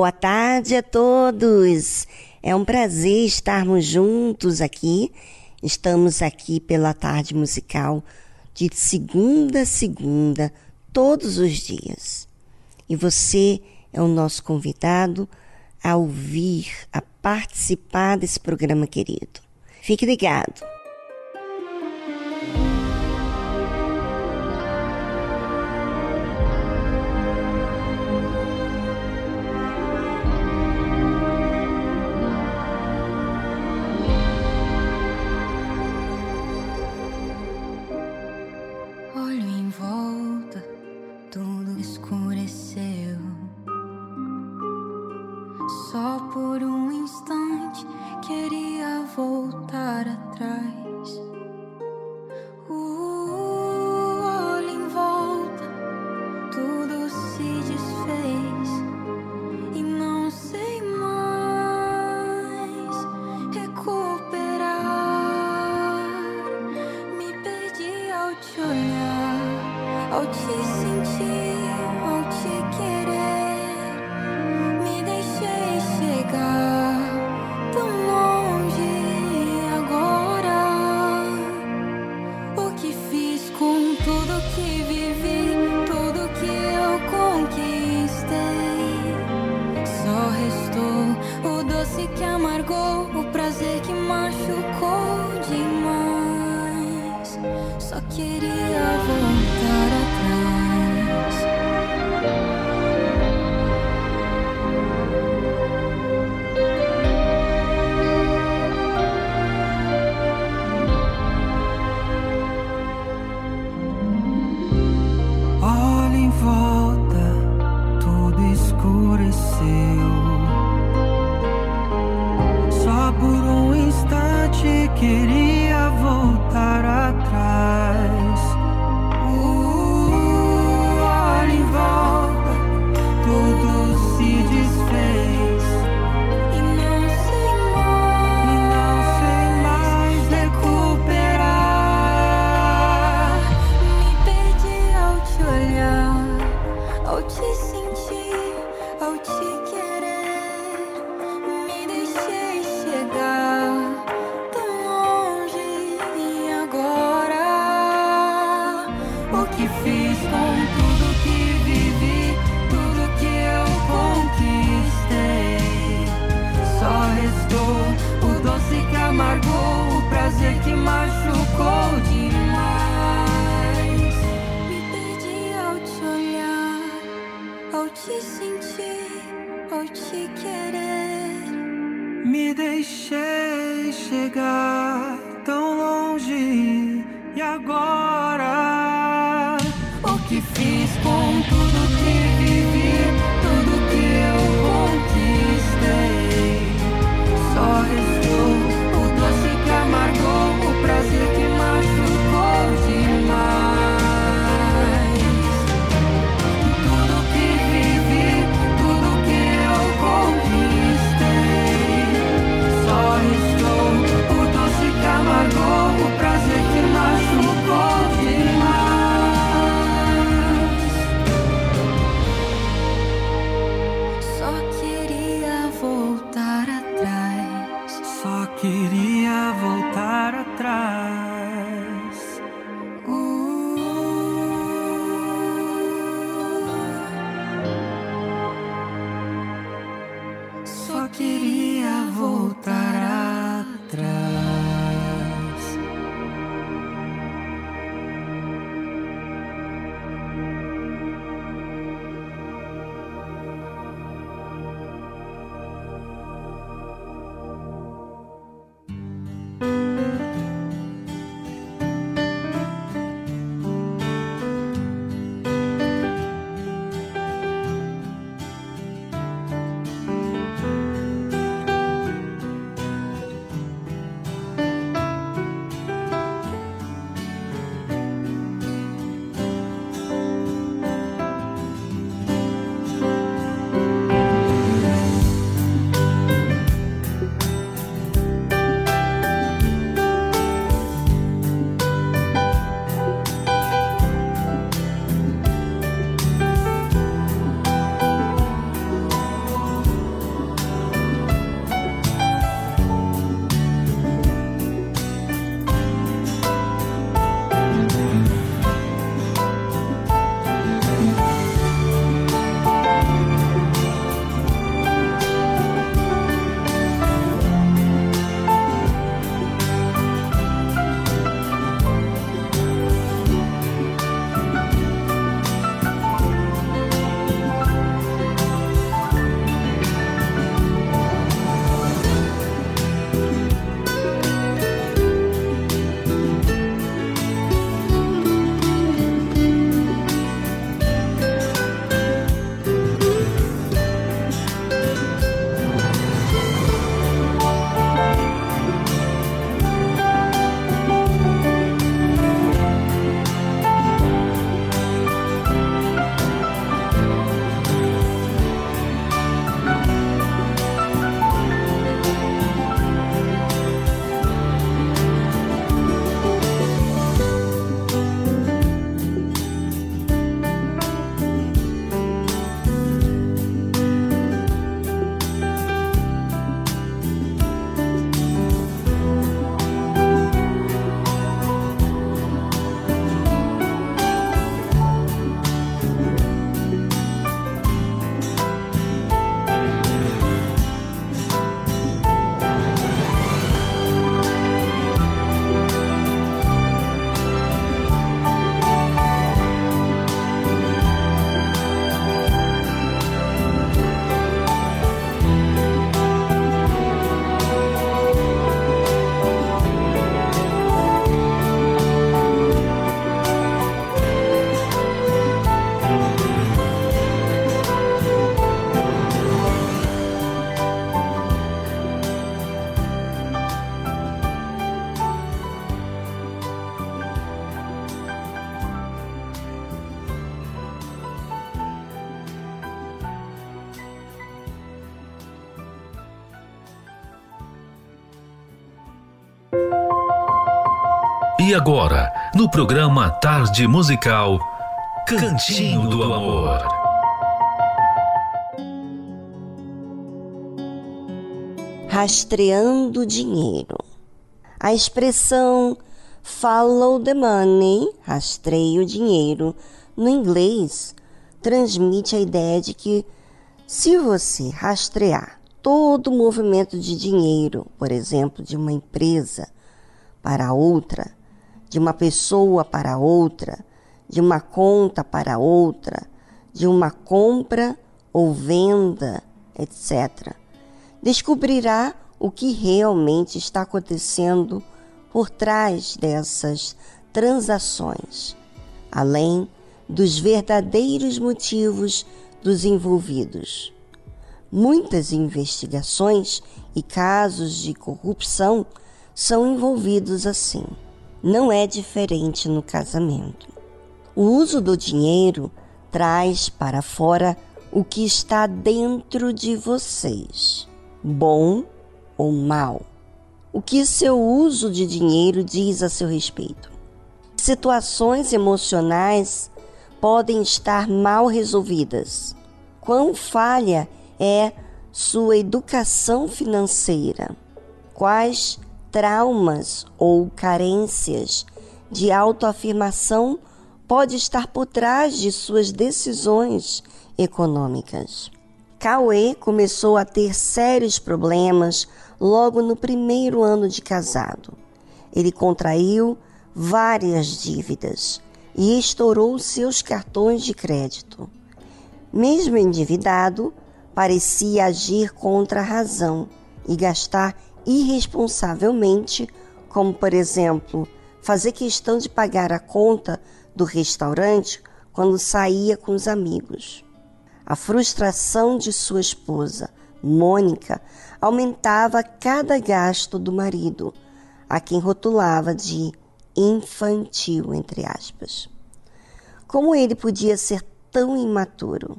Boa tarde a todos. É um prazer estarmos juntos aqui. Estamos aqui pela tarde musical de segunda a segunda, todos os dias. E você é o nosso convidado a ouvir, a participar desse programa querido. Fique ligado. E agora, no programa Tarde Musical, Cantinho do Amor. Rastreando dinheiro. A expressão follow the money, rastreio o dinheiro, no inglês, transmite a ideia de que se você rastrear todo o movimento de dinheiro, por exemplo, de uma empresa para outra, de uma pessoa para outra, de uma conta para outra, de uma compra ou venda, etc., descobrirá o que realmente está acontecendo por trás dessas transações, além dos verdadeiros motivos dos envolvidos. Muitas investigações e casos de corrupção são envolvidos assim. Não é diferente no casamento. O uso do dinheiro traz para fora o que está dentro de vocês, bom ou mal. O que seu uso de dinheiro diz a seu respeito? Situações emocionais podem estar mal resolvidas. Quão falha é sua educação financeira? Quais traumas ou carências de autoafirmação pode estar por trás de suas decisões econômicas? Cauê começou a ter sérios problemas logo no primeiro ano de casado. Ele contraiu várias dívidas e estourou seus cartões de crédito. Mesmo endividado, parecia agir contra a razão e gastar irresponsavelmente, como por exemplo, fazer questão de pagar a conta do restaurante quando saía com os amigos. A frustração de sua esposa, Mônica, aumentava cada gasto do marido, a quem rotulava de infantil, entre aspas. Como ele podia ser tão imaturo?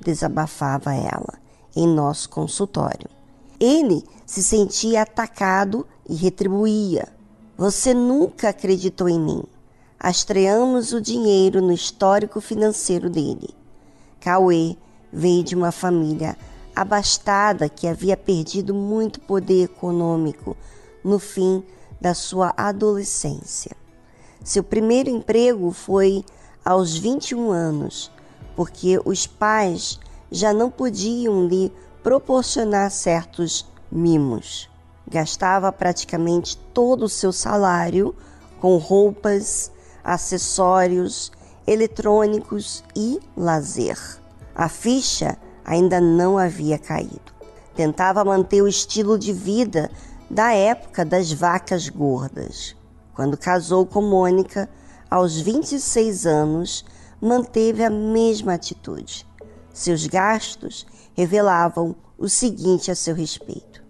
Desabafava ela em nosso consultório. Ele se sentia atacado e retribuía. Você nunca acreditou em mim. Astreamos o dinheiro no histórico financeiro dele. Cauê veio de uma família abastada que havia perdido muito poder econômico no fim da sua adolescência. Seu primeiro emprego foi aos 21 anos, porque os pais já não podiam lhe proporcionar certos mimos. Gastava praticamente todo o seu salário com roupas, acessórios, eletrônicos e lazer. A ficha ainda não havia caído. Tentava manter o estilo de vida da época das vacas gordas. Quando casou com Mônica, aos 26 anos, manteve a mesma atitude. Seus gastos revelavam o seguinte a seu respeito: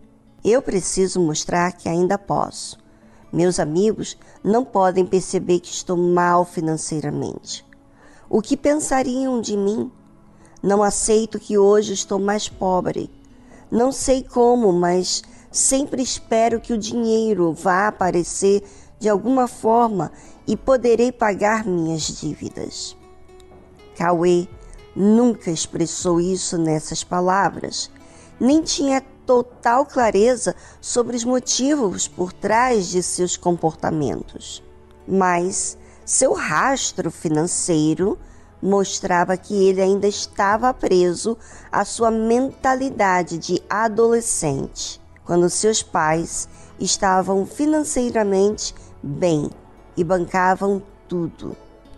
Eu preciso mostrar que ainda posso. Meus amigos não podem perceber que estou mal financeiramente. O que pensariam de mim? Não aceito que hoje estou mais pobre. Não sei como, mas Sempre espero que o dinheiro vá aparecer de alguma forma e poderei pagar minhas dívidas. Cauê nunca expressou isso nessas palavras, nem tinha total clareza sobre os motivos por trás de seus comportamentos. Mas seu rastro financeiro mostrava que ele ainda estava preso à sua mentalidade de adolescente quando seus pais estavam financeiramente bem e bancavam tudo.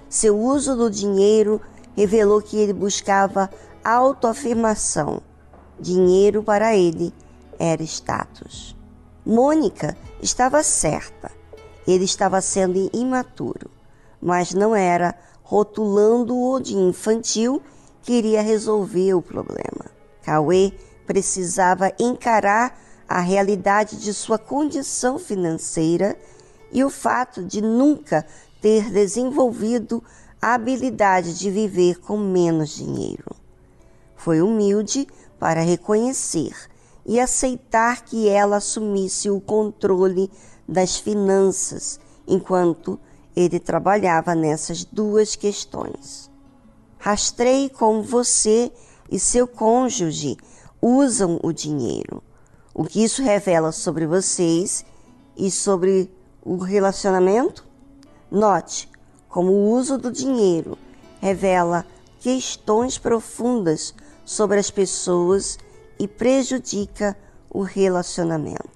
Seu uso do dinheiro revelou que ele buscava autoafirmação. Dinheiro para ele era status. Mônica estava certa. Ele estava sendo imaturo, mas não era rotulando-o de infantil que iria resolver o problema. Cauê precisava encarar a realidade de sua condição financeira e o fato de nunca ter desenvolvido a habilidade de viver com menos dinheiro. Foi humilde para reconhecer e aceitar que ela assumisse o controle das finanças enquanto ele trabalhava nessas duas questões. Rastreie como você e seu cônjuge usam o dinheiro. O que isso revela sobre vocês e sobre o relacionamento? Note como o uso do dinheiro revela questões profundas sobre as pessoas e prejudica o relacionamento.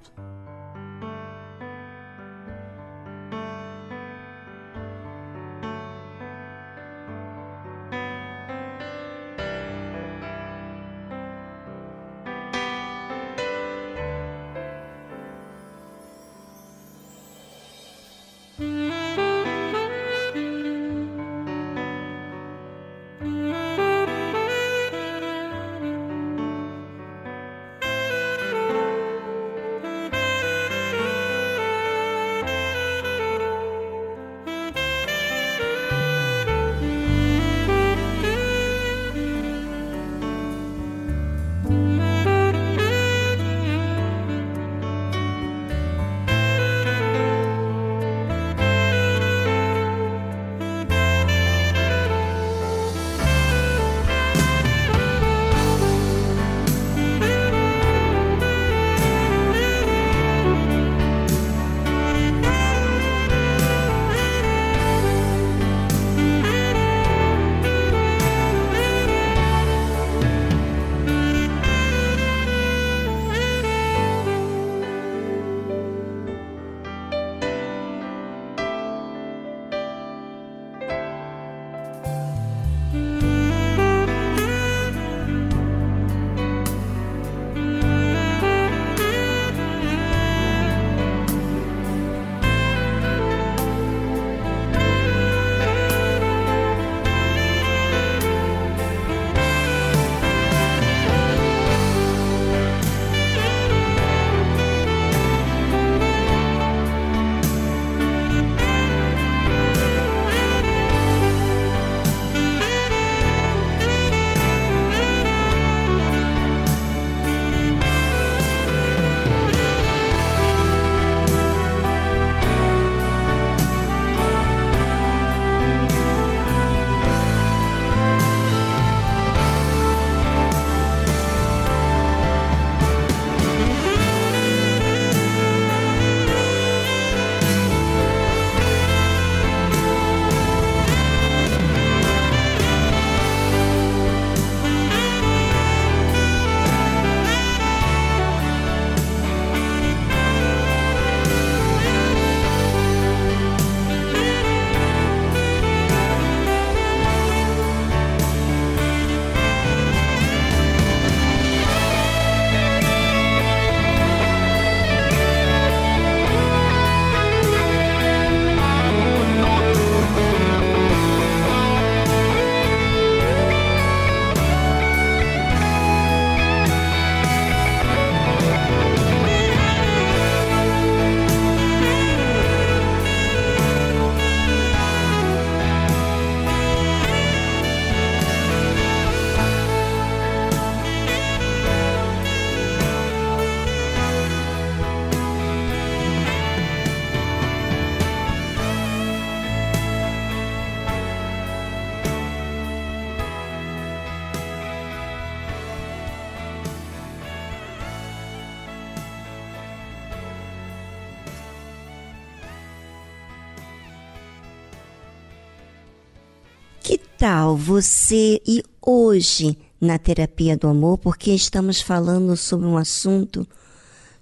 Você ir hoje na terapia do amor, porque estamos falando sobre um assunto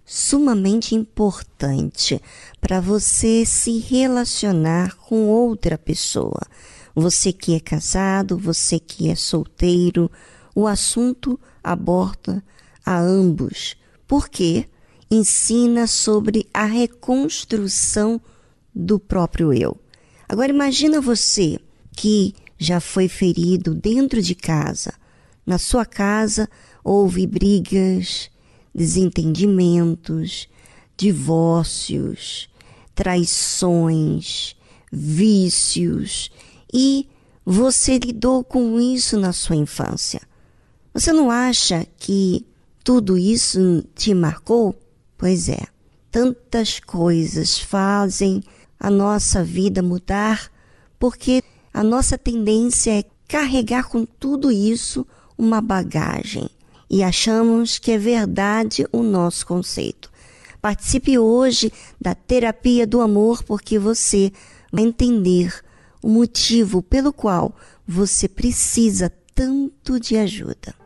sumamente importante para você se relacionar com outra pessoa. Você que é casado, você que é solteiro, o assunto aborda a ambos, porque ensina sobre a reconstrução do próprio eu. Agora imagina você que já foi ferido dentro de casa. Na sua casa houve brigas, desentendimentos, divórcios, traições, vícios e você lidou com isso na sua infância. Você não acha que tudo isso te marcou? Pois é, tantas coisas fazem a nossa vida mudar, porque a nossa tendência é carregar com tudo isso uma bagagem e achamos que é verdade o nosso conceito. Participe hoje da terapia do amor porque você vai entender o motivo pelo qual você precisa tanto de ajuda.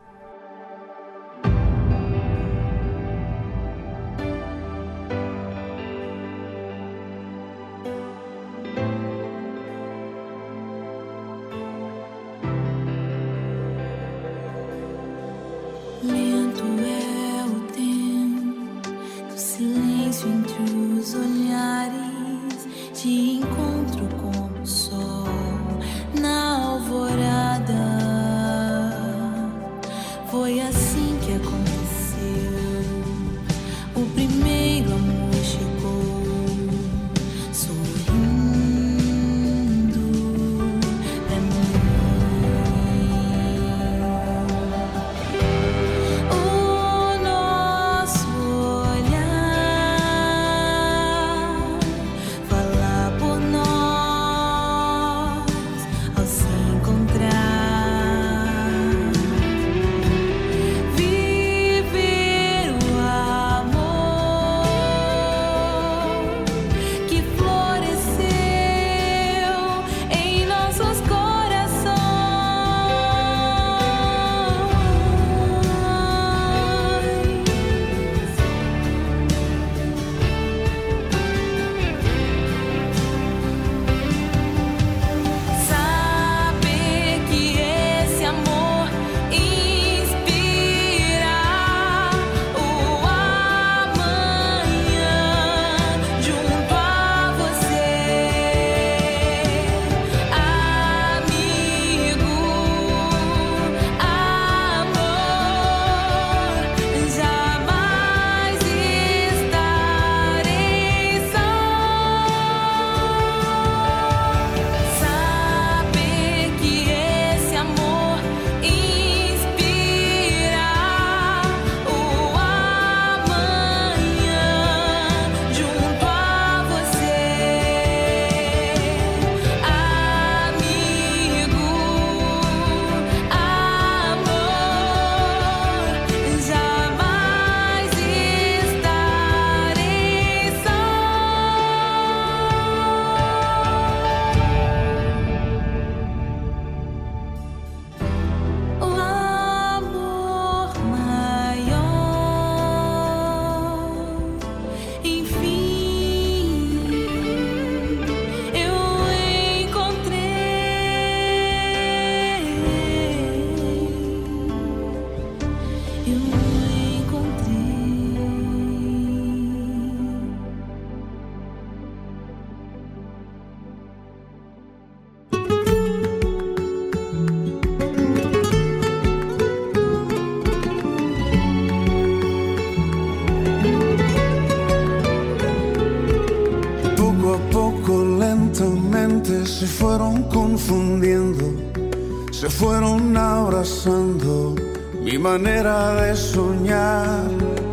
Manera de soñar,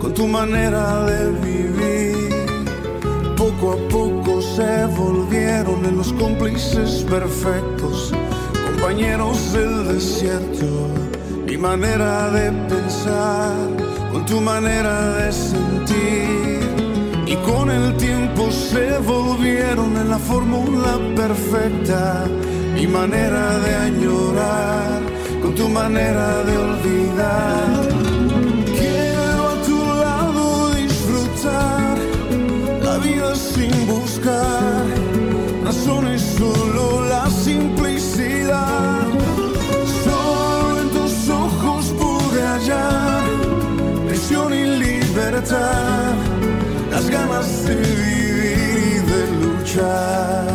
con tu manera de vivir. Poco a poco se volvieron en los cómplices perfectos, compañeros del desierto. Mi manera de pensar, con tu manera de sentir. Y con el tiempo se volvieron en la fórmula perfecta, mi manera de añorar con tu manera de olvidar. Quiero a tu lado disfrutar la vida sin buscar razones, solo la simplicidad. Solo en tus ojos pude hallar prisión y libertad, las ganas de vivir y de luchar.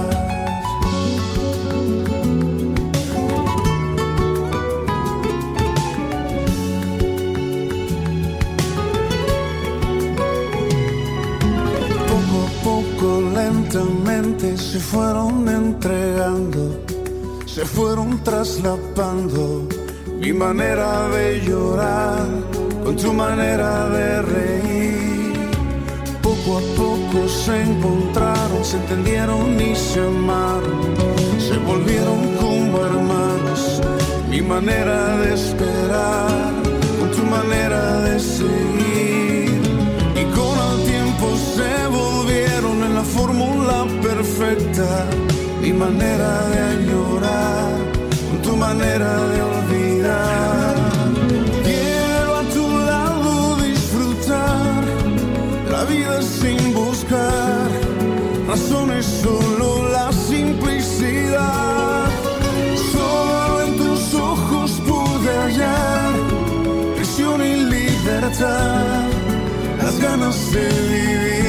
se fueron entregando, se fueron traslapando mi manera de llorar con tu manera de reír. Se encontraron, se entendieron y se amaron. Se volvieron como hermanos. Mi manera de esperar, con tu manera de seguir. Y con el tiempo se volvieron en la fórmula perfecta. Mi manera de añorar, con tu manera de olvidar. letter that's gonna save you.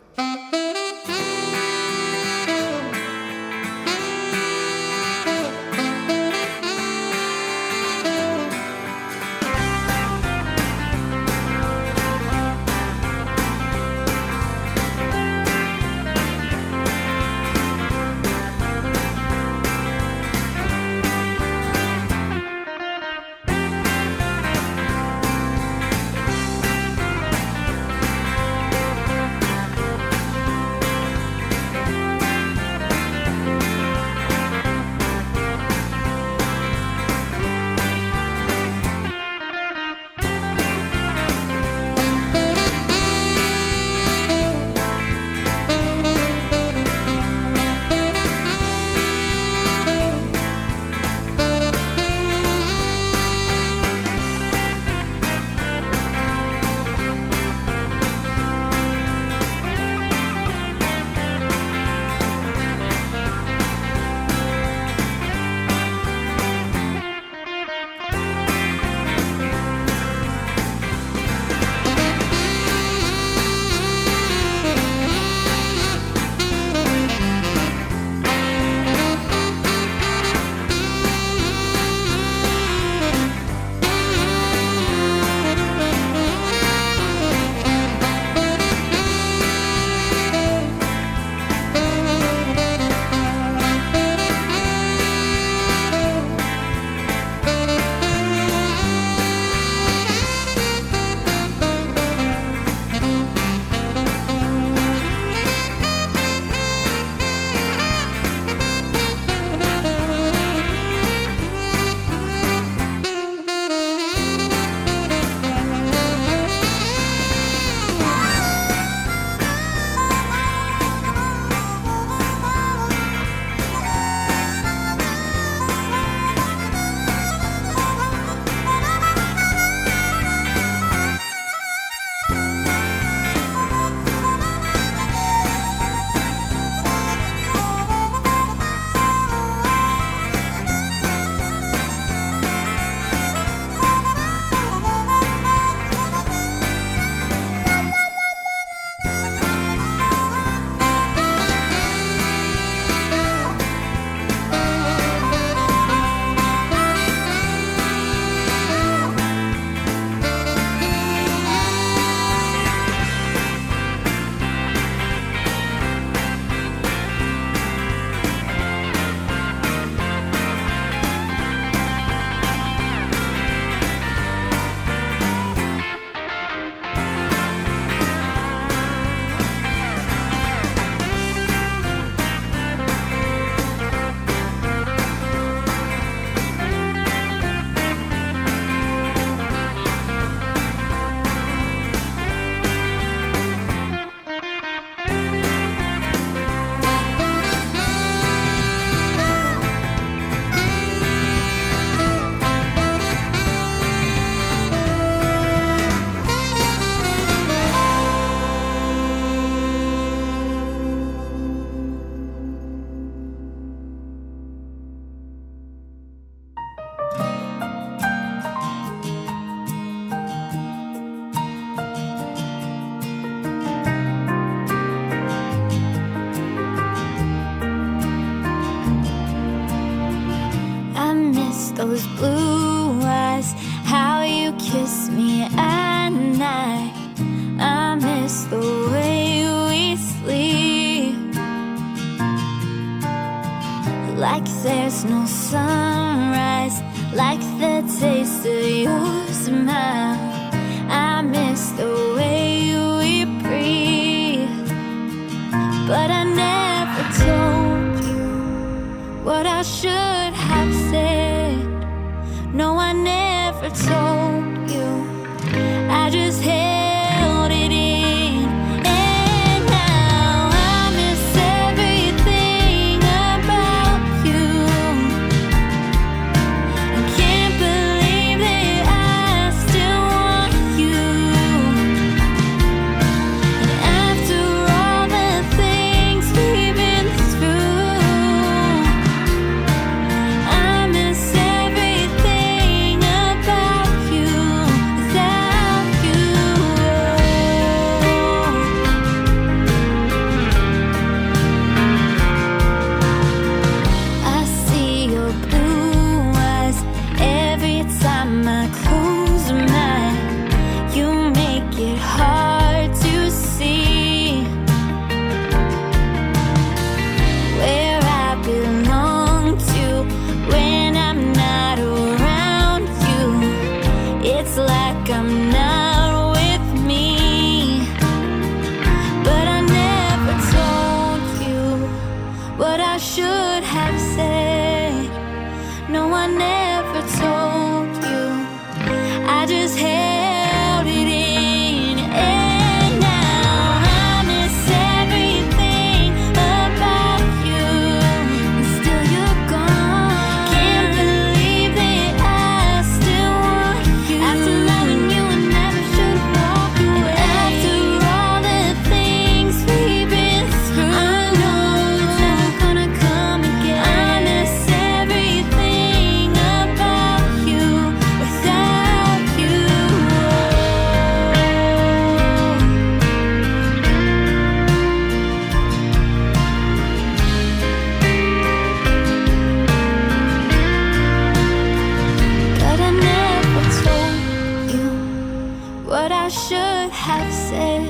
Você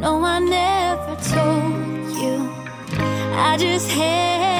foi o melhor presente que tão gentilmente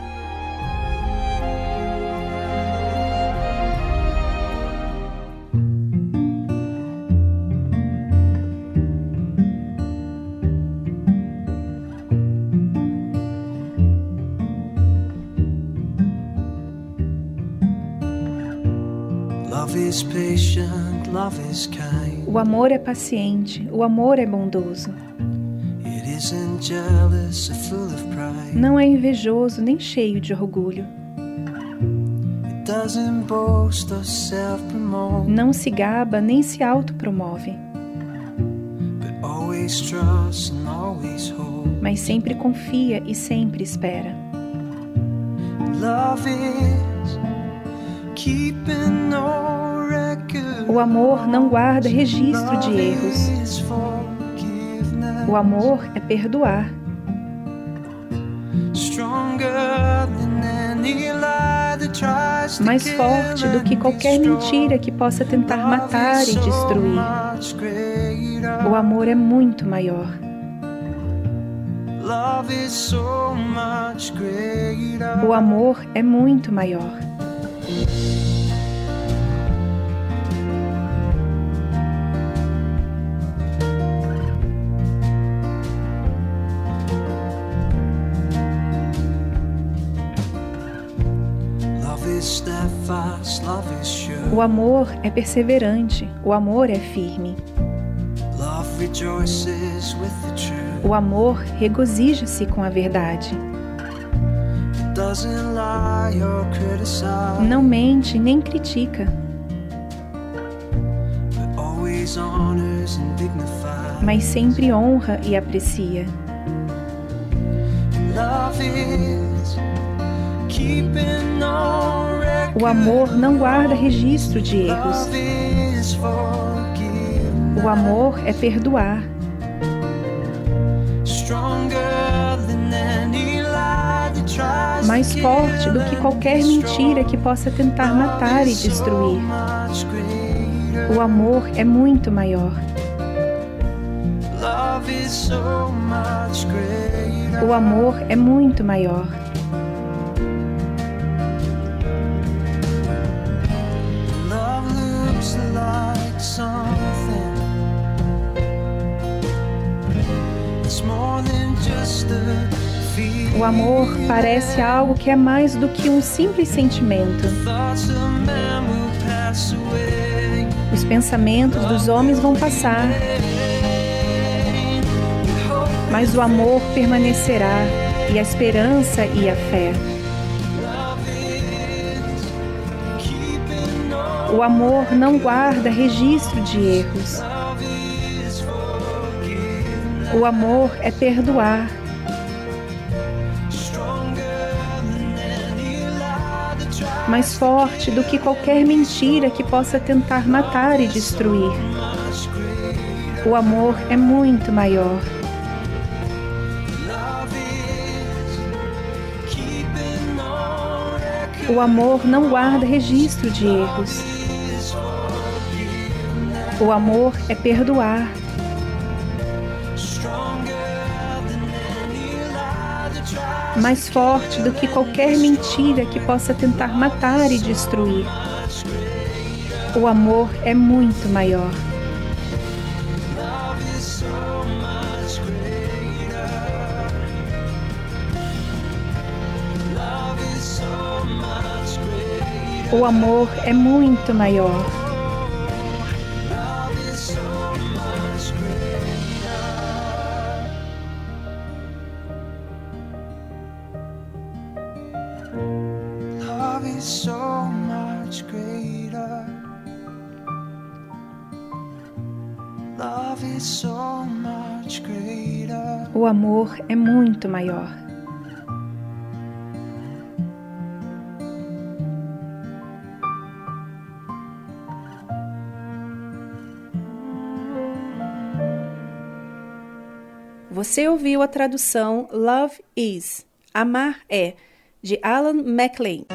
Amor é paciente, o amor é bondoso. Não é invejoso nem cheio de orgulho. Não se gaba nem se autopromove. Mas sempre confia e sempre espera. Love is keeping o amor não guarda registro de erros. O amor é perdoar. Mais forte do que qualquer mentira que possa tentar matar e destruir. O amor é muito maior. O amor é muito maior. O amor é perseverante, o amor é firme. O amor regozija-se com a verdade. Não mente nem critica. Mas sempre honra e aprecia. Keeping on o amor não guarda registro de erros. O amor é perdoar. Mais forte do que qualquer mentira que possa tentar matar e destruir. O amor é muito maior. O amor é muito maior. O amor parece algo que é mais do que um simples sentimento. Os pensamentos dos homens vão passar, mas o amor permanecerá, e a esperança e a fé. O amor não guarda registro de erros. O amor é perdoar. Mais forte do que qualquer mentira que possa tentar matar e destruir. O amor é muito maior. O amor não guarda registro de erros. O amor é perdoar. Mais forte do que qualquer mentira que possa tentar matar e destruir. O amor é muito maior. O amor é muito maior. amor é muito maior. Você ouviu a tradução Love Is, Amar é, de Alan MacLean.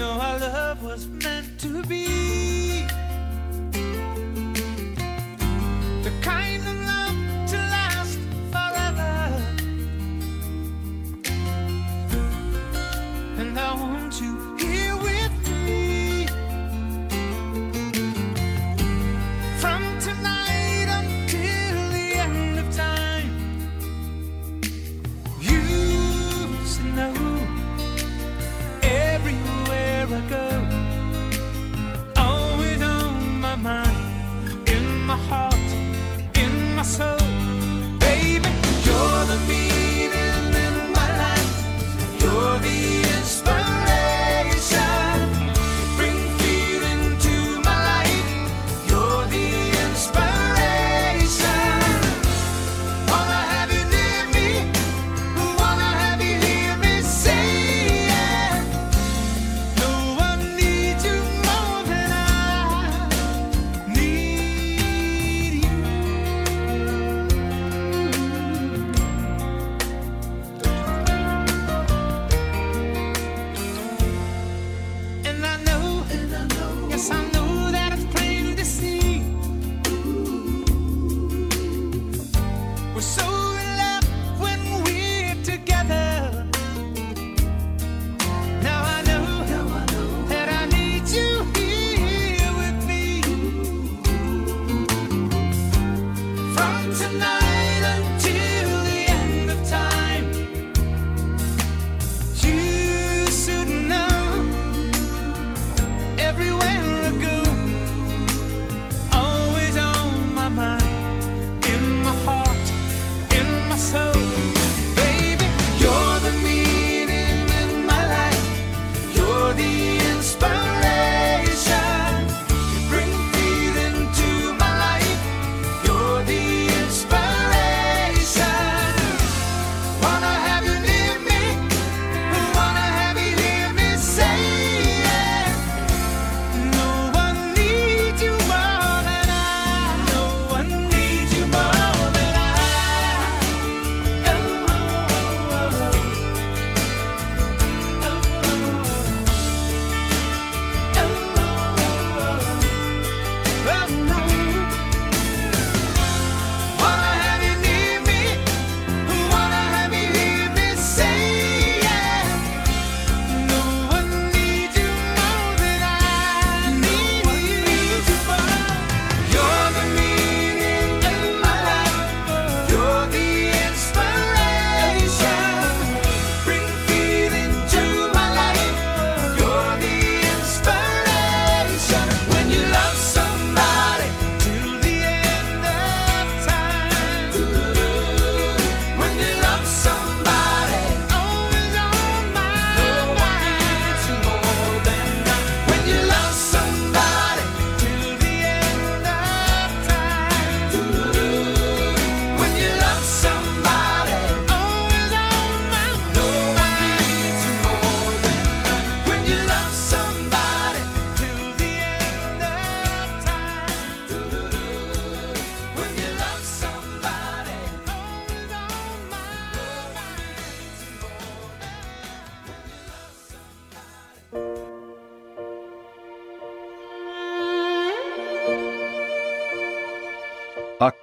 know our love was meant to be. The kind of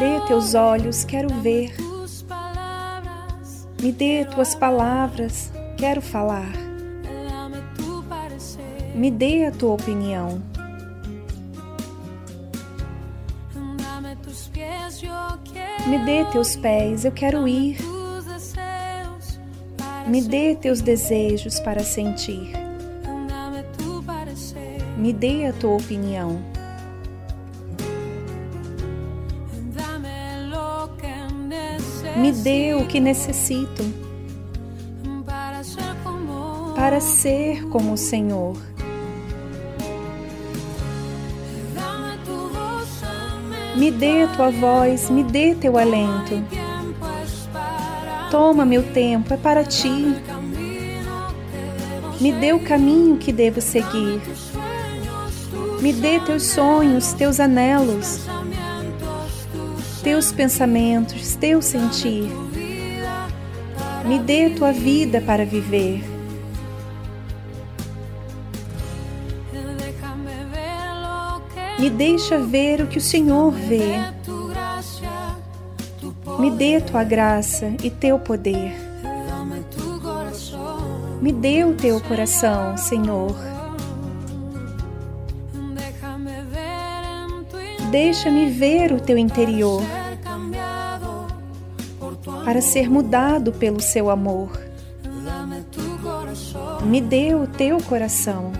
Dê teus olhos, quero ver. Me dê tuas palavras, quero falar. Me dê a tua opinião. Me dê teus pés, eu quero ir. Me dê teus desejos para sentir. Me dê a tua opinião. Me dê o que necessito para ser como o Senhor. Me dê tua voz, me dê teu alento. Toma meu tempo, é para ti. Me dê o caminho que devo seguir. Me dê teus sonhos, teus anelos teus pensamentos, teu sentir. Me dê tua vida para viver. Me deixa ver o que o Senhor vê. Me dê tua graça e teu poder. Me dê o teu coração, Senhor. Deixa-me ver o teu interior para ser mudado pelo seu amor. Me dê o teu coração.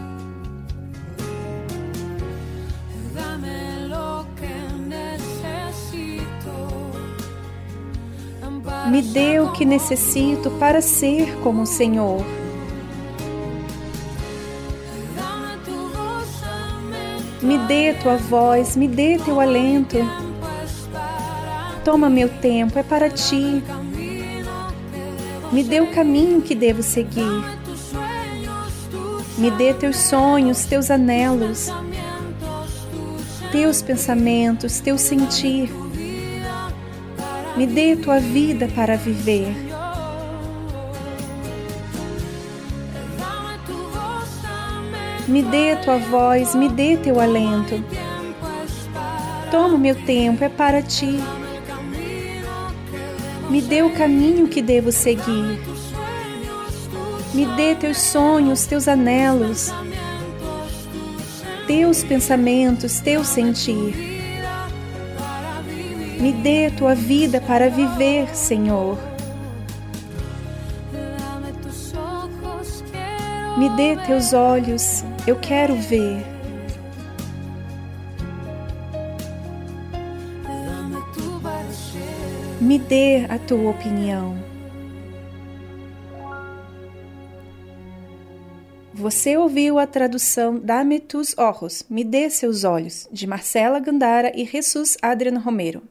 Me dê o que necessito para ser como o Senhor. Me dê tua voz, me dê teu alento. Toma meu tempo, é para ti. Me dê o caminho que devo seguir. Me dê teus sonhos, teus anelos, teus pensamentos, teu sentir. Me dê tua vida para viver. Me dê tua voz, me dê teu alento. Toma meu tempo, é para ti. Me dê o caminho que devo seguir. Me dê teus sonhos, teus anelos, teus pensamentos, teu sentir. Me dê tua vida para viver, Senhor. Me dê teus olhos, eu quero ver. Me dê a tua opinião. Você ouviu a tradução Dame tus ojos, Me dê seus olhos, de Marcela Gandara e Jesus Adriano Romero.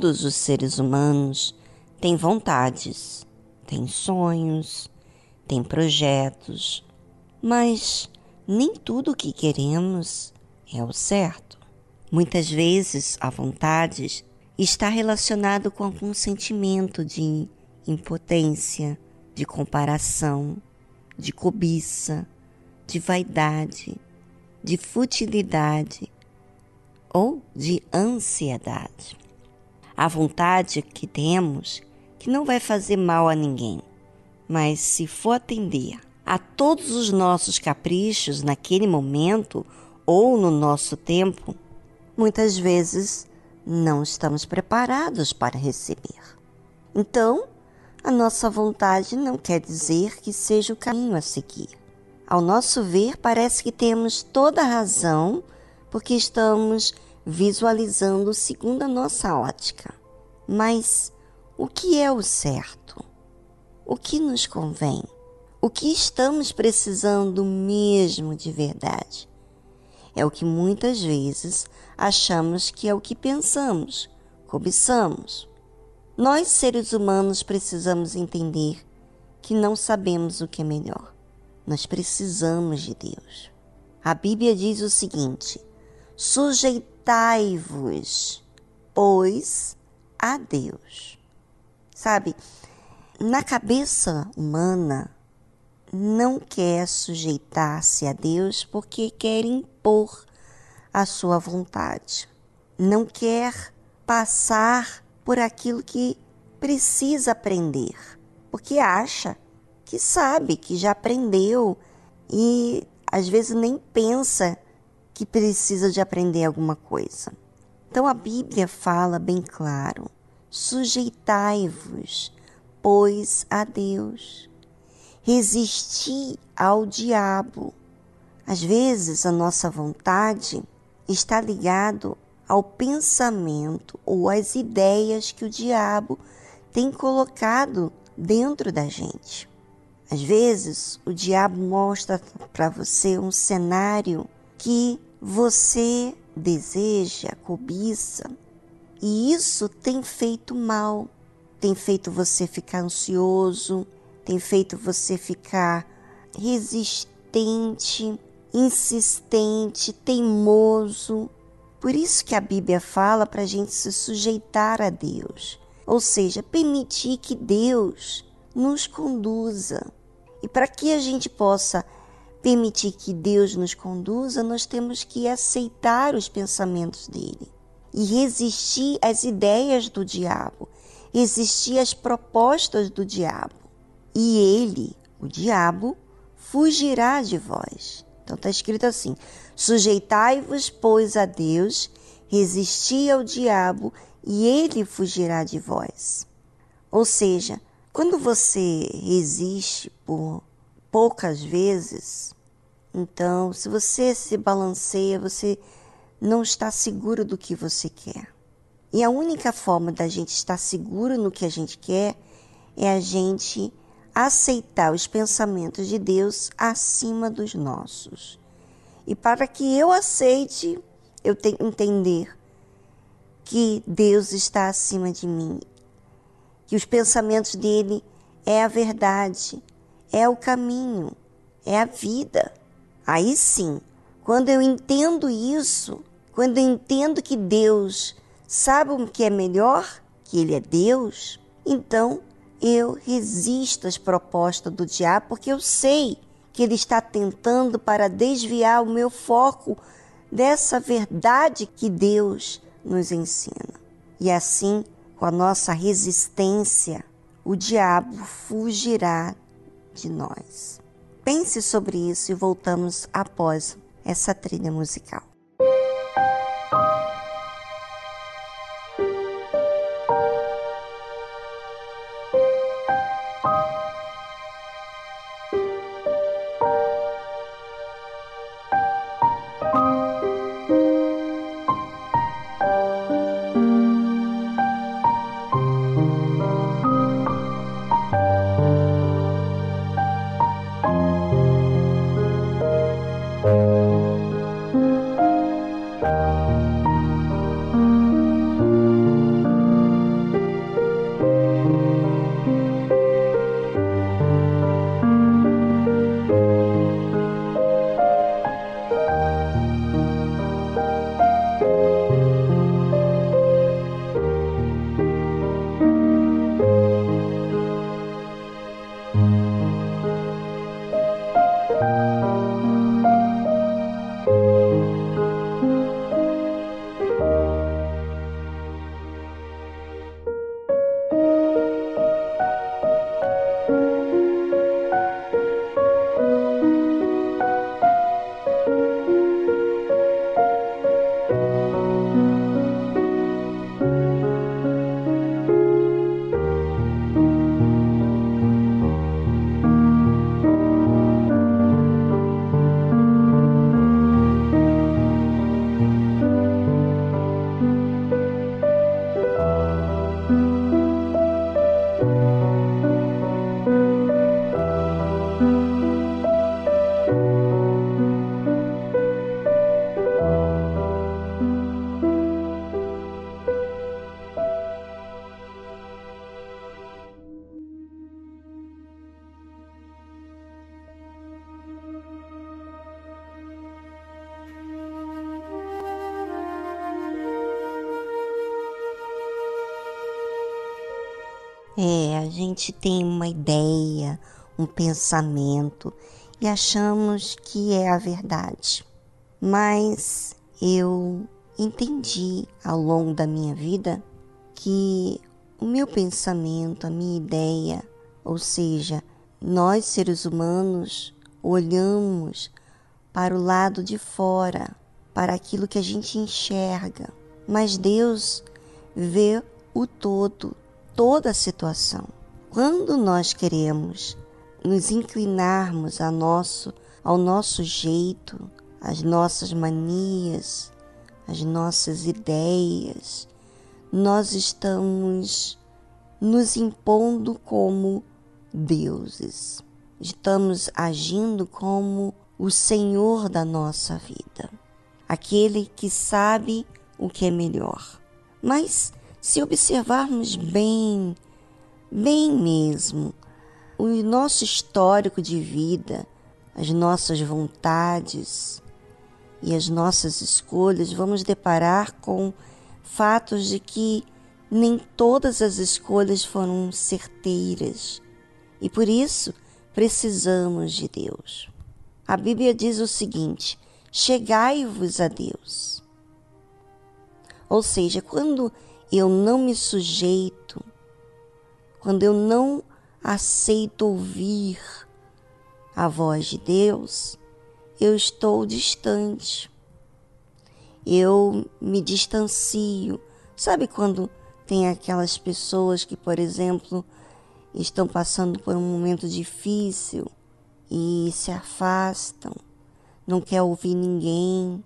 Todos os seres humanos têm vontades, têm sonhos, têm projetos, mas nem tudo o que queremos é o certo. Muitas vezes a vontade está relacionado com algum sentimento de impotência, de comparação, de cobiça, de vaidade, de futilidade ou de ansiedade. A vontade que temos que não vai fazer mal a ninguém, mas se for atender a todos os nossos caprichos naquele momento ou no nosso tempo, muitas vezes não estamos preparados para receber. Então, a nossa vontade não quer dizer que seja o caminho a seguir. Ao nosso ver, parece que temos toda a razão porque estamos visualizando segundo a nossa ótica. Mas o que é o certo? O que nos convém? O que estamos precisando mesmo de verdade? É o que muitas vezes achamos que é o que pensamos, cobiçamos. Nós, seres humanos, precisamos entender que não sabemos o que é melhor. Nós precisamos de Deus. A Bíblia diz o seguinte: sujeitai-vos, pois, a Deus. Sabe, na cabeça humana, não quer sujeitar-se a Deus porque quer impor a sua vontade. Não quer passar por aquilo que precisa aprender, porque acha que sabe, que já aprendeu e às vezes nem pensa que precisa de aprender alguma coisa. Então a Bíblia fala bem claro: sujeitai-vos, pois, a Deus. Resisti ao diabo. Às vezes a nossa vontade está ligado ao pensamento ou às ideias que o diabo tem colocado dentro da gente. Às vezes, o diabo mostra para você um cenário que você deseja, cobiça, e isso tem feito mal, tem feito você ficar ansioso, tem feito você ficar resistente, insistente, teimoso. Por isso que a Bíblia fala para a gente se sujeitar a Deus, ou seja, permitir que Deus nos conduza. E para que a gente possa permitir que Deus nos conduza, nós temos que aceitar os pensamentos dele e resistir às ideias do diabo, resistir às propostas do diabo. E ele, o diabo, fugirá de vós. Então está escrito assim: sujeitai-vos, pois, a Deus, resisti ao diabo, e ele fugirá de vós. Ou seja, quando você resiste por poucas vezes, então, se você se balanceia, você não está seguro do que você quer. E a única forma da gente estar seguro no que a gente quer é a gente aceitar os pensamentos de Deus acima dos nossos. E para que eu aceite, eu tenho que entender que Deus está acima de mim que os pensamentos dele é a verdade, é o caminho, é a vida. Aí sim, quando eu entendo isso, quando eu entendo que Deus sabe o que é melhor, que Ele é Deus, então eu resisto às propostas do diabo, porque eu sei que ele está tentando para desviar o meu foco dessa verdade que Deus nos ensina. E assim com a nossa resistência, o diabo fugirá de nós. Pense sobre isso e voltamos após essa trilha musical. Gente tem uma ideia, um pensamento e achamos que é a verdade. Mas eu entendi ao longo da minha vida que o meu pensamento, a minha ideia, ou seja, nós seres humanos olhamos para o lado de fora, para aquilo que a gente enxerga, mas Deus vê o todo, toda a situação. Quando nós queremos nos inclinarmos nosso, ao nosso jeito, às nossas manias, às nossas ideias, nós estamos nos impondo como deuses. Estamos agindo como o Senhor da nossa vida, aquele que sabe o que é melhor. Mas se observarmos bem, bem mesmo, o nosso histórico de vida, as nossas vontades e as nossas escolhas, vamos deparar com fatos de que nem todas as escolhas foram certeiras e por isso precisamos de Deus. A Bíblia diz o seguinte: chegai-vos a Deus. Ou seja, quando eu não me sujeito, quando eu não aceito ouvir a voz de Deus, eu estou distante. Eu me distancio. Sabe quando tem aquelas pessoas que, por exemplo, estão passando por um momento difícil e se afastam, não quer ouvir ninguém,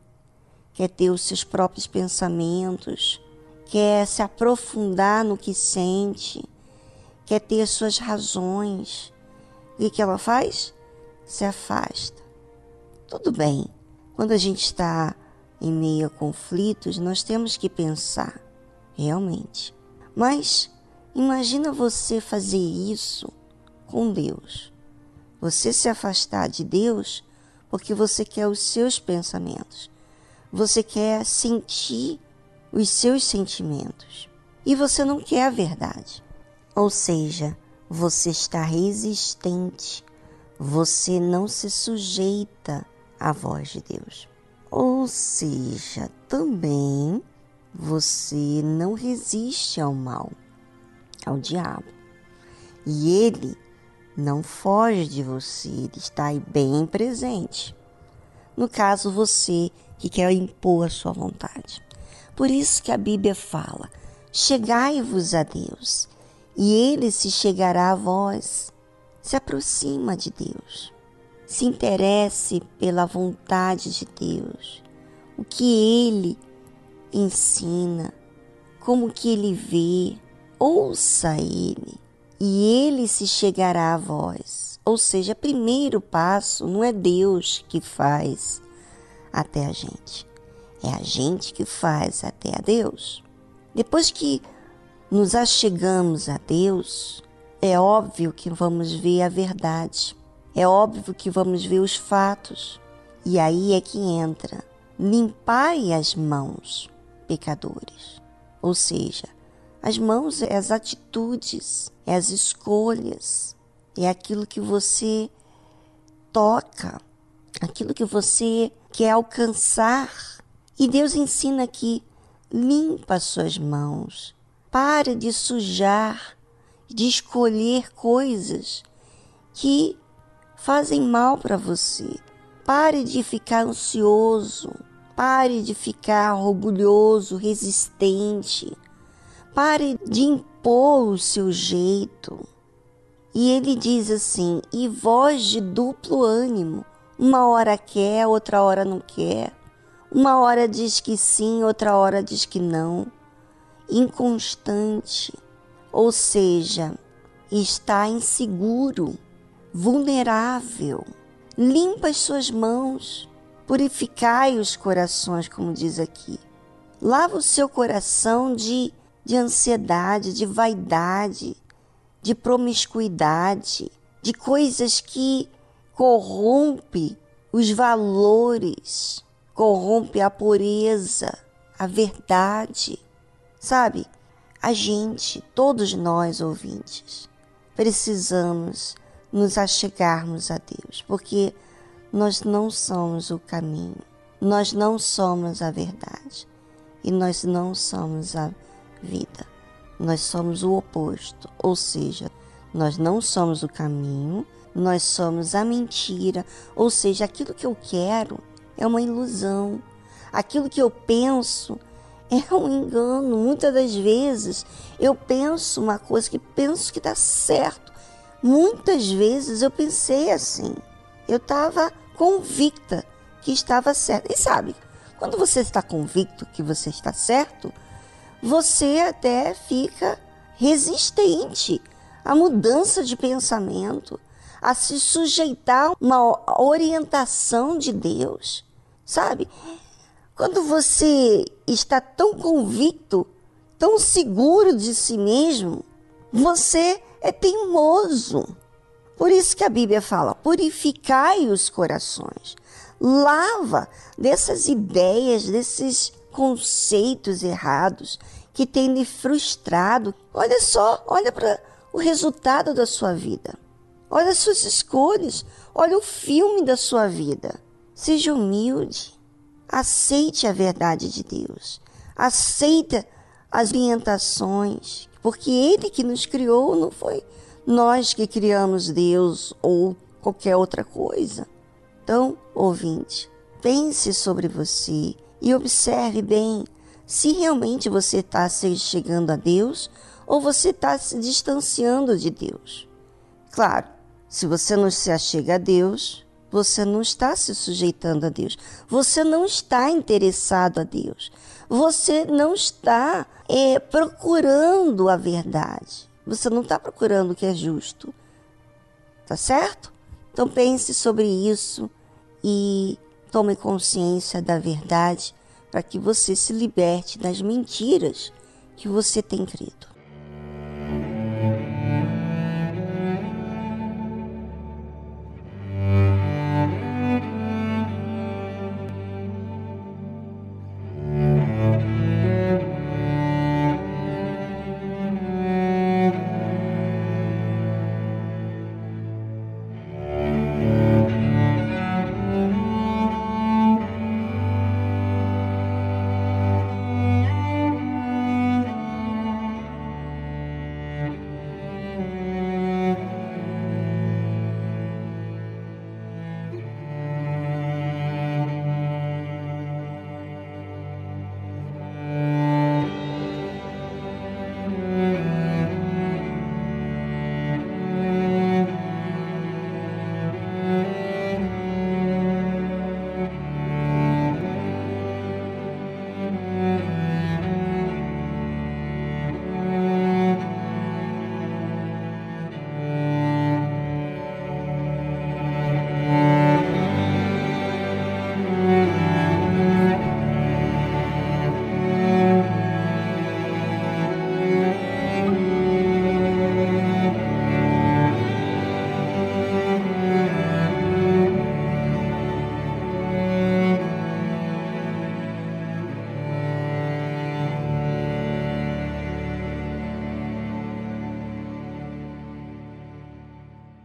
quer ter os seus próprios pensamentos, quer se aprofundar no que sente, quer ter as suas razões. E o que ela faz? Se afasta. Tudo bem, quando a gente está em meio a conflitos, nós temos que pensar, realmente. Mas imagina você fazer isso com Deus. Você se afastar de Deus porque você quer os seus pensamentos. Você quer sentir os seus sentimentos e você não quer a verdade. Ou seja, você está resistente, você não se sujeita à voz de Deus. Ou seja, também você não resiste ao mal, ao diabo. E ele não foge de você, ele está aí bem presente. No caso, você que quer impor a sua vontade. Por isso que a Bíblia fala: chegai-vos a Deus, e ele se chegará a vós. Se aproxima de Deus. Se interesse pela vontade de Deus. O que ele ensina, como que ele vê, ouça ele e ele se chegará a vós. Ou seja, primeiro passo não é Deus que faz até a gente. É a gente que faz até a Deus. Depois que nos achegamos a Deus, é óbvio que vamos ver a verdade. É óbvio que vamos ver os fatos. E aí é que entra: limpai as mãos, pecadores. Ou seja, as mãos é as atitudes, é as escolhas, é aquilo que você toca, aquilo que você quer alcançar e Deus ensina aqui: limpa suas mãos, pare de sujar, de escolher coisas que fazem mal para você. Pare de ficar ansioso, pare de ficar orgulhoso, resistente. Pare de impor o seu jeito. E ele diz assim: e voz de duplo ânimo, uma hora quer, outra hora não quer. Uma hora diz que sim, outra hora diz que não. Inconstante, ou seja, está inseguro. vulnerável. Limpa as suas mãos, purificai os corações, como diz aqui. Lava o seu coração de, de ansiedade, de vaidade, de promiscuidade, de coisas que corrompe os valores, corrompe a pureza, a verdade. Sabe? A gente, todos nós ouvintes, precisamos nos achegarmos a Deus, porque nós não somos o caminho, nós não somos a verdade e nós não somos a vida. Nós somos o oposto, ou seja, nós não somos o caminho, nós somos a mentira, ou seja, aquilo que eu quero é uma ilusão, aquilo que eu penso é um engano. Muitas das vezes eu penso uma coisa que penso que dá certo. Muitas vezes eu pensei assim. Eu estava convicta que estava certo. E sabe, quando você está convicto que você está certo, você até fica resistente à mudança de pensamento, a se sujeitar a uma orientação de Deus, sabe? Quando você está tão convicto, tão seguro de si mesmo, você é teimoso. Por isso que a Bíblia fala: purificai os corações, lava dessas ideias, desses conceitos errados que têm lhe frustrado. Olha só, olha para o resultado da sua vida. Olha as suas escolhas, olha o filme da sua vida. Seja humilde. Aceite a verdade de Deus. Aceita as orientações, porque Ele que nos criou, não foi nós que criamos Deus ou qualquer outra coisa. Então, ouvinte, pense sobre você e observe bem se realmente você está se chegando a Deus ou você está se distanciando de Deus. Claro, se você não se achega a Deus, você não está se sujeitando a Deus. Você não está interessado a Deus. Você não está é, procurando a verdade. Você não está procurando o que é justo. Tá certo? Então pense sobre isso e tome consciência da verdade para que você se liberte das mentiras que você tem crido.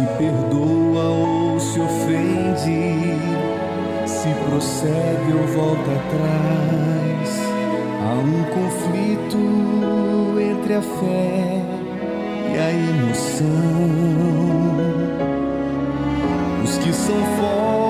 Se perdoa ou se ofende, se prossegue ou volta atrás. Há um conflito entre a fé e a emoção. Os que são fortes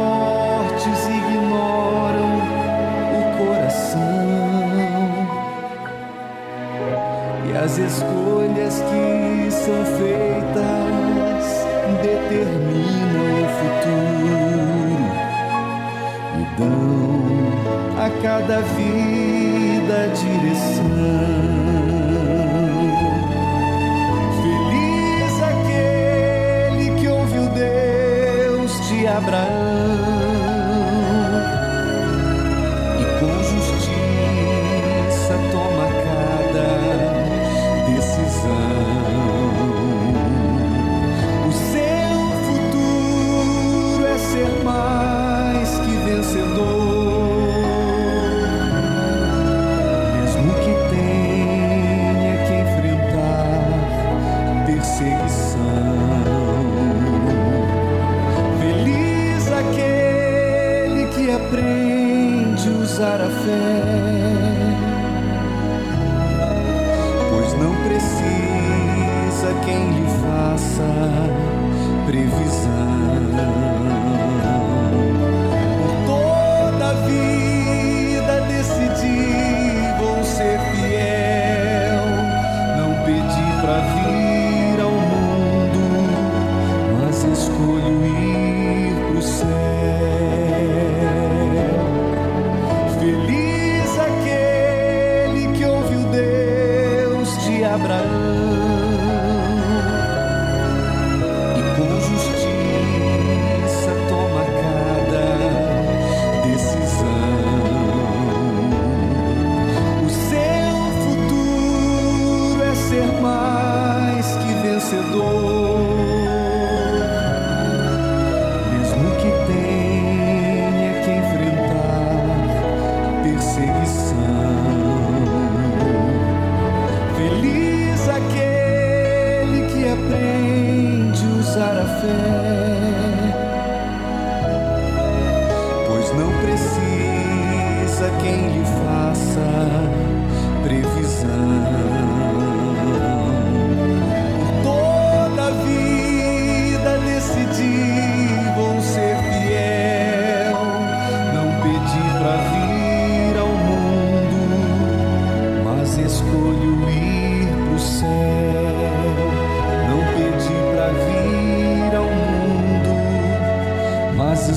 atrás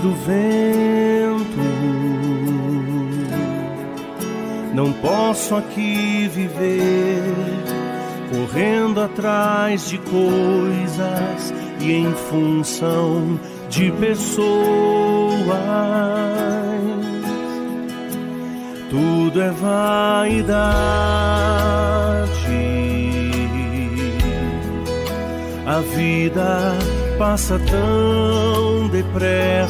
do vento. Não posso aqui viver correndo atrás de coisas e em função de pessoas. Tudo é vaidade. A vida passa tão depressa.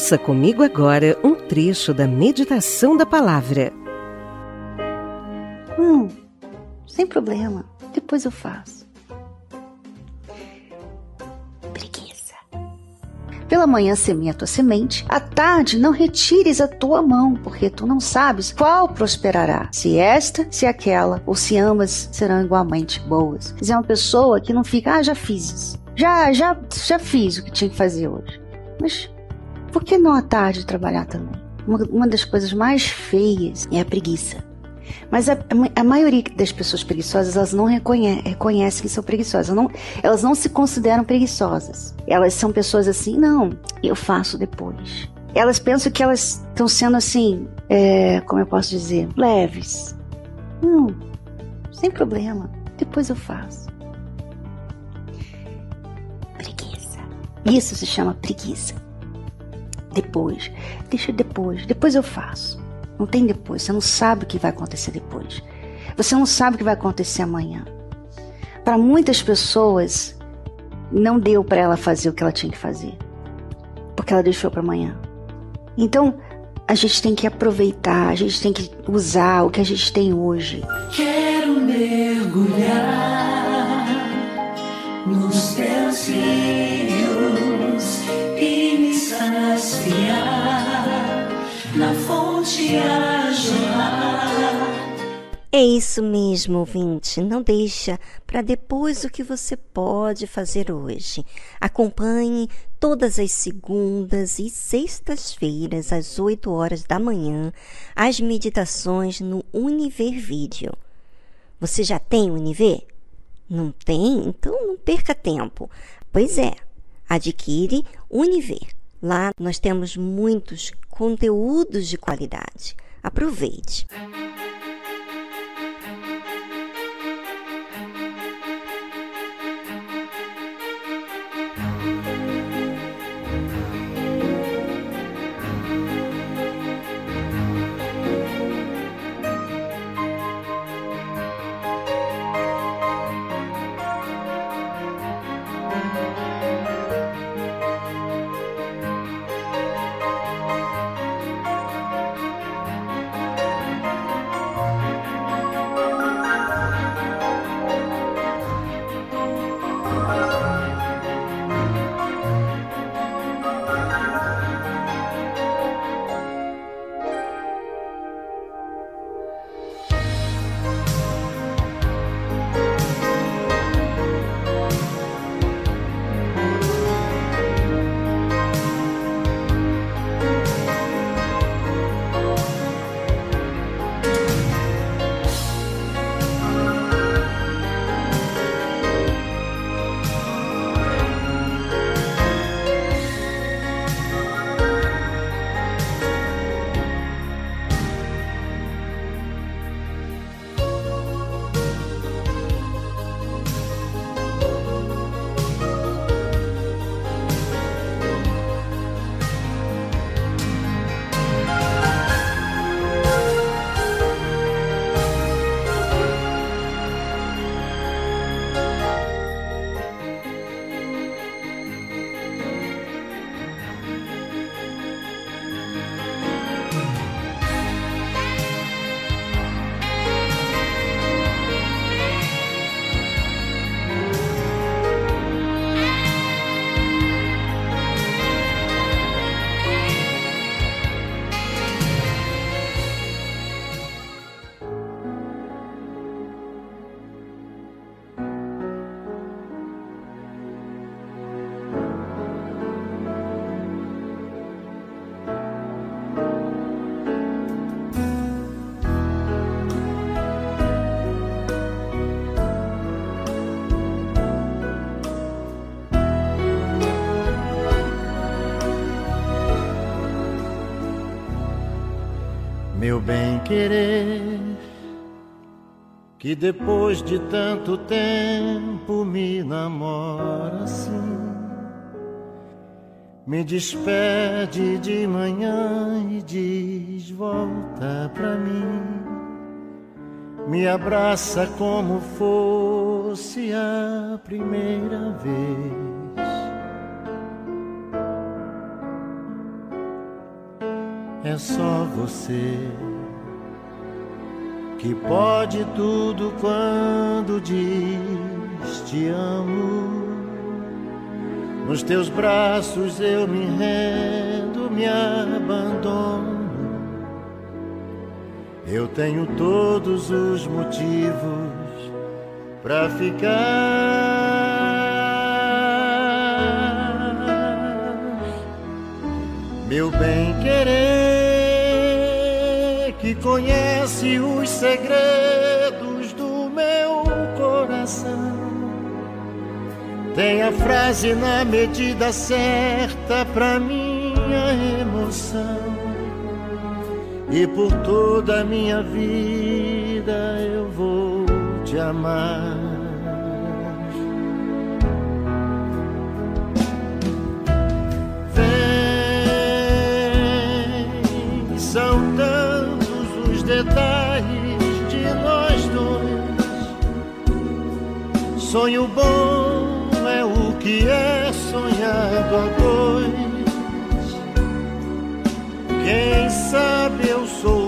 Ouça comigo agora um trecho da meditação da palavra. Hum, sem problema, depois eu faço. Preguiça. Pela manhã semeia a tua semente, à tarde não retires a tua mão, porque tu não sabes qual prosperará, se esta, se aquela, ou se ambas serão igualmente boas. Se é uma pessoa que não fica, ah, já fiz isso. Já, já, já fiz o que tinha que fazer hoje. Mas por que não à tarde trabalhar também? Uma, uma das coisas mais feias é a preguiça. Mas a, a, maioria das pessoas preguiçosas, elas não reconhe, reconhecem que são preguiçosas. Não, elas não se consideram preguiçosas. Elas são pessoas assim, não, eu faço depois. Elas pensam que elas estão sendo assim, é, como eu posso dizer, leves. Não, sem problema, depois eu faço. Preguiça. Isso se chama preguiça. Depois. Deixa depois. Depois eu faço. Não tem depois. Você não sabe o que vai acontecer depois. Você não sabe o que vai acontecer amanhã. Para muitas pessoas, não deu para ela fazer o que ela tinha que fazer. Porque ela deixou para amanhã. Então, a gente tem que aproveitar, a gente tem que usar o que a gente tem hoje. Quero mergulhar nos teus rios É isso mesmo, ouvinte. Não deixa para depois o que você pode fazer hoje. Acompanhe todas as segundas e sextas-feiras, às 8 horas da manhã, as meditações no Univer Vídeo. Você já tem Univer? Não tem? Então não perca tempo. Pois é, adquire Univer. Lá nós temos muitos conteúdos de qualidade. Aproveite! Querer, que depois de tanto tempo me namora assim. Me despede de manhã e diz: volta pra mim. Me abraça como fosse a primeira vez. É só você que pode tudo quando diz te amo. Nos teus braços eu me rendo, me abandono. Eu tenho todos os motivos para ficar. Meu bem querer, que conhece os segredos do meu coração. Tem a frase na medida certa pra minha emoção. E por toda a minha vida eu vou te amar. Sonho bom é o que é sonhado a dois. Quem sabe eu sou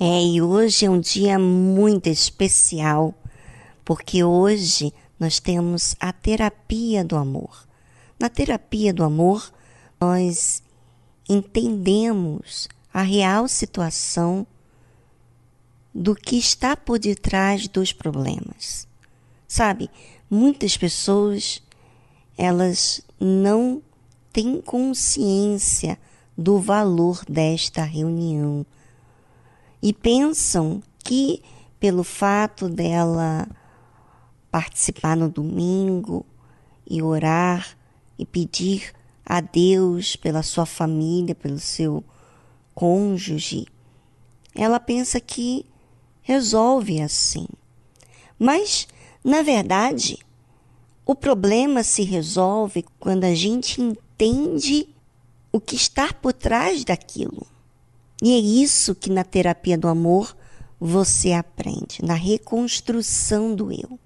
É, e hoje é um dia muito especial, porque hoje nós temos a terapia do amor. Na terapia do amor, nós entendemos a real situação do que está por detrás dos problemas. Sabe, muitas pessoas elas não têm consciência do valor desta reunião e pensam que pelo fato dela participar no domingo e orar e pedir a Deus pela sua família, pelo seu cônjuge, ela pensa que resolve assim. Mas, na verdade, o problema se resolve quando a gente entende o que está por trás daquilo. E é isso que na terapia do amor você aprende, na reconstrução do eu.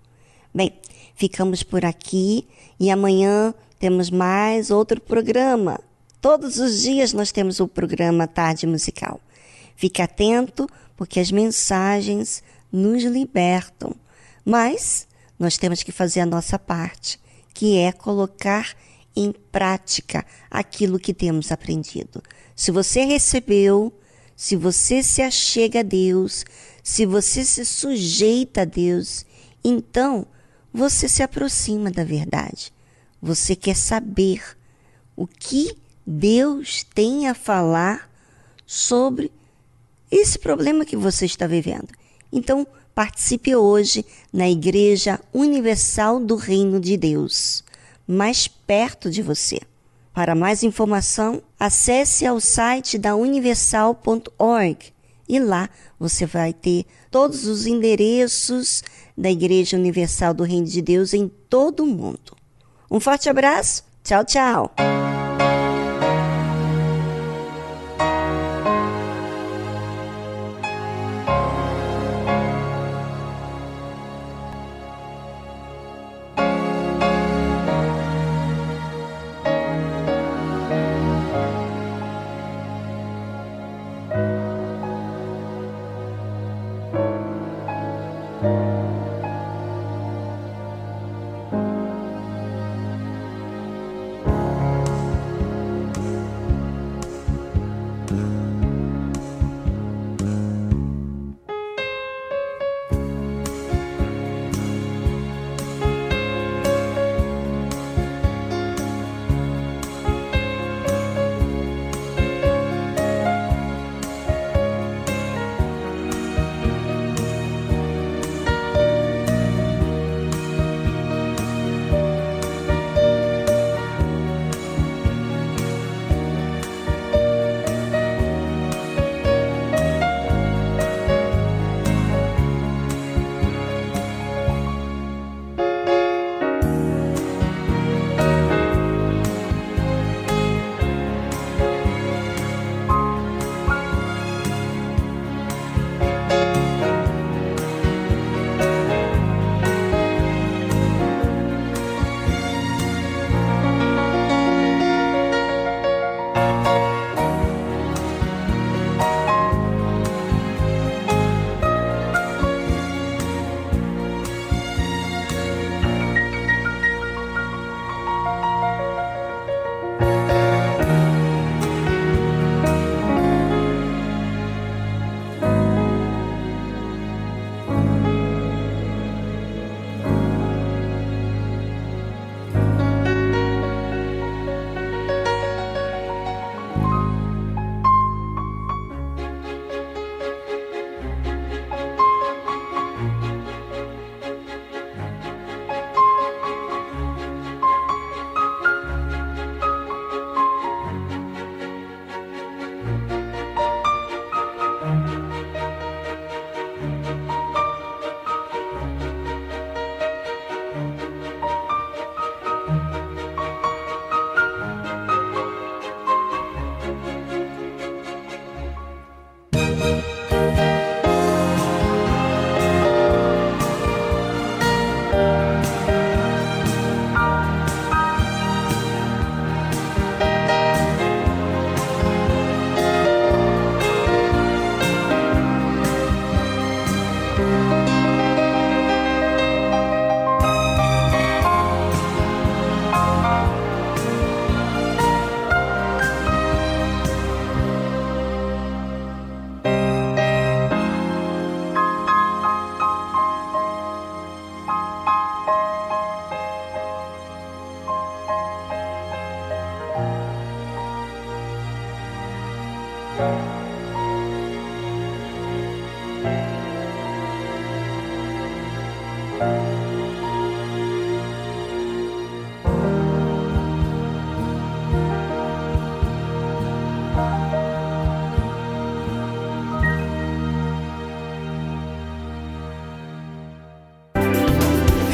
Bem, ficamos por aqui e amanhã temos mais outro programa. Todos os dias nós temos o programa Tarde Musical. Fique atento, porque as mensagens nos libertam. Mas nós temos que fazer a nossa parte, que é colocar em prática aquilo que temos aprendido. Se você recebeu, se você se achega a Deus, se você se sujeita a Deus, então você se aproxima da verdade. Você quer saber o que Deus tem a falar sobre esse problema que você está vivendo. Então, participe hoje na Igreja Universal do Reino de Deus, mais perto de você. Para mais informação, acesse ao site da universal.org e lá você vai ter todos os endereços da Igreja Universal do Reino de Deus em todo o mundo. Um forte abraço. Tchau, tchau.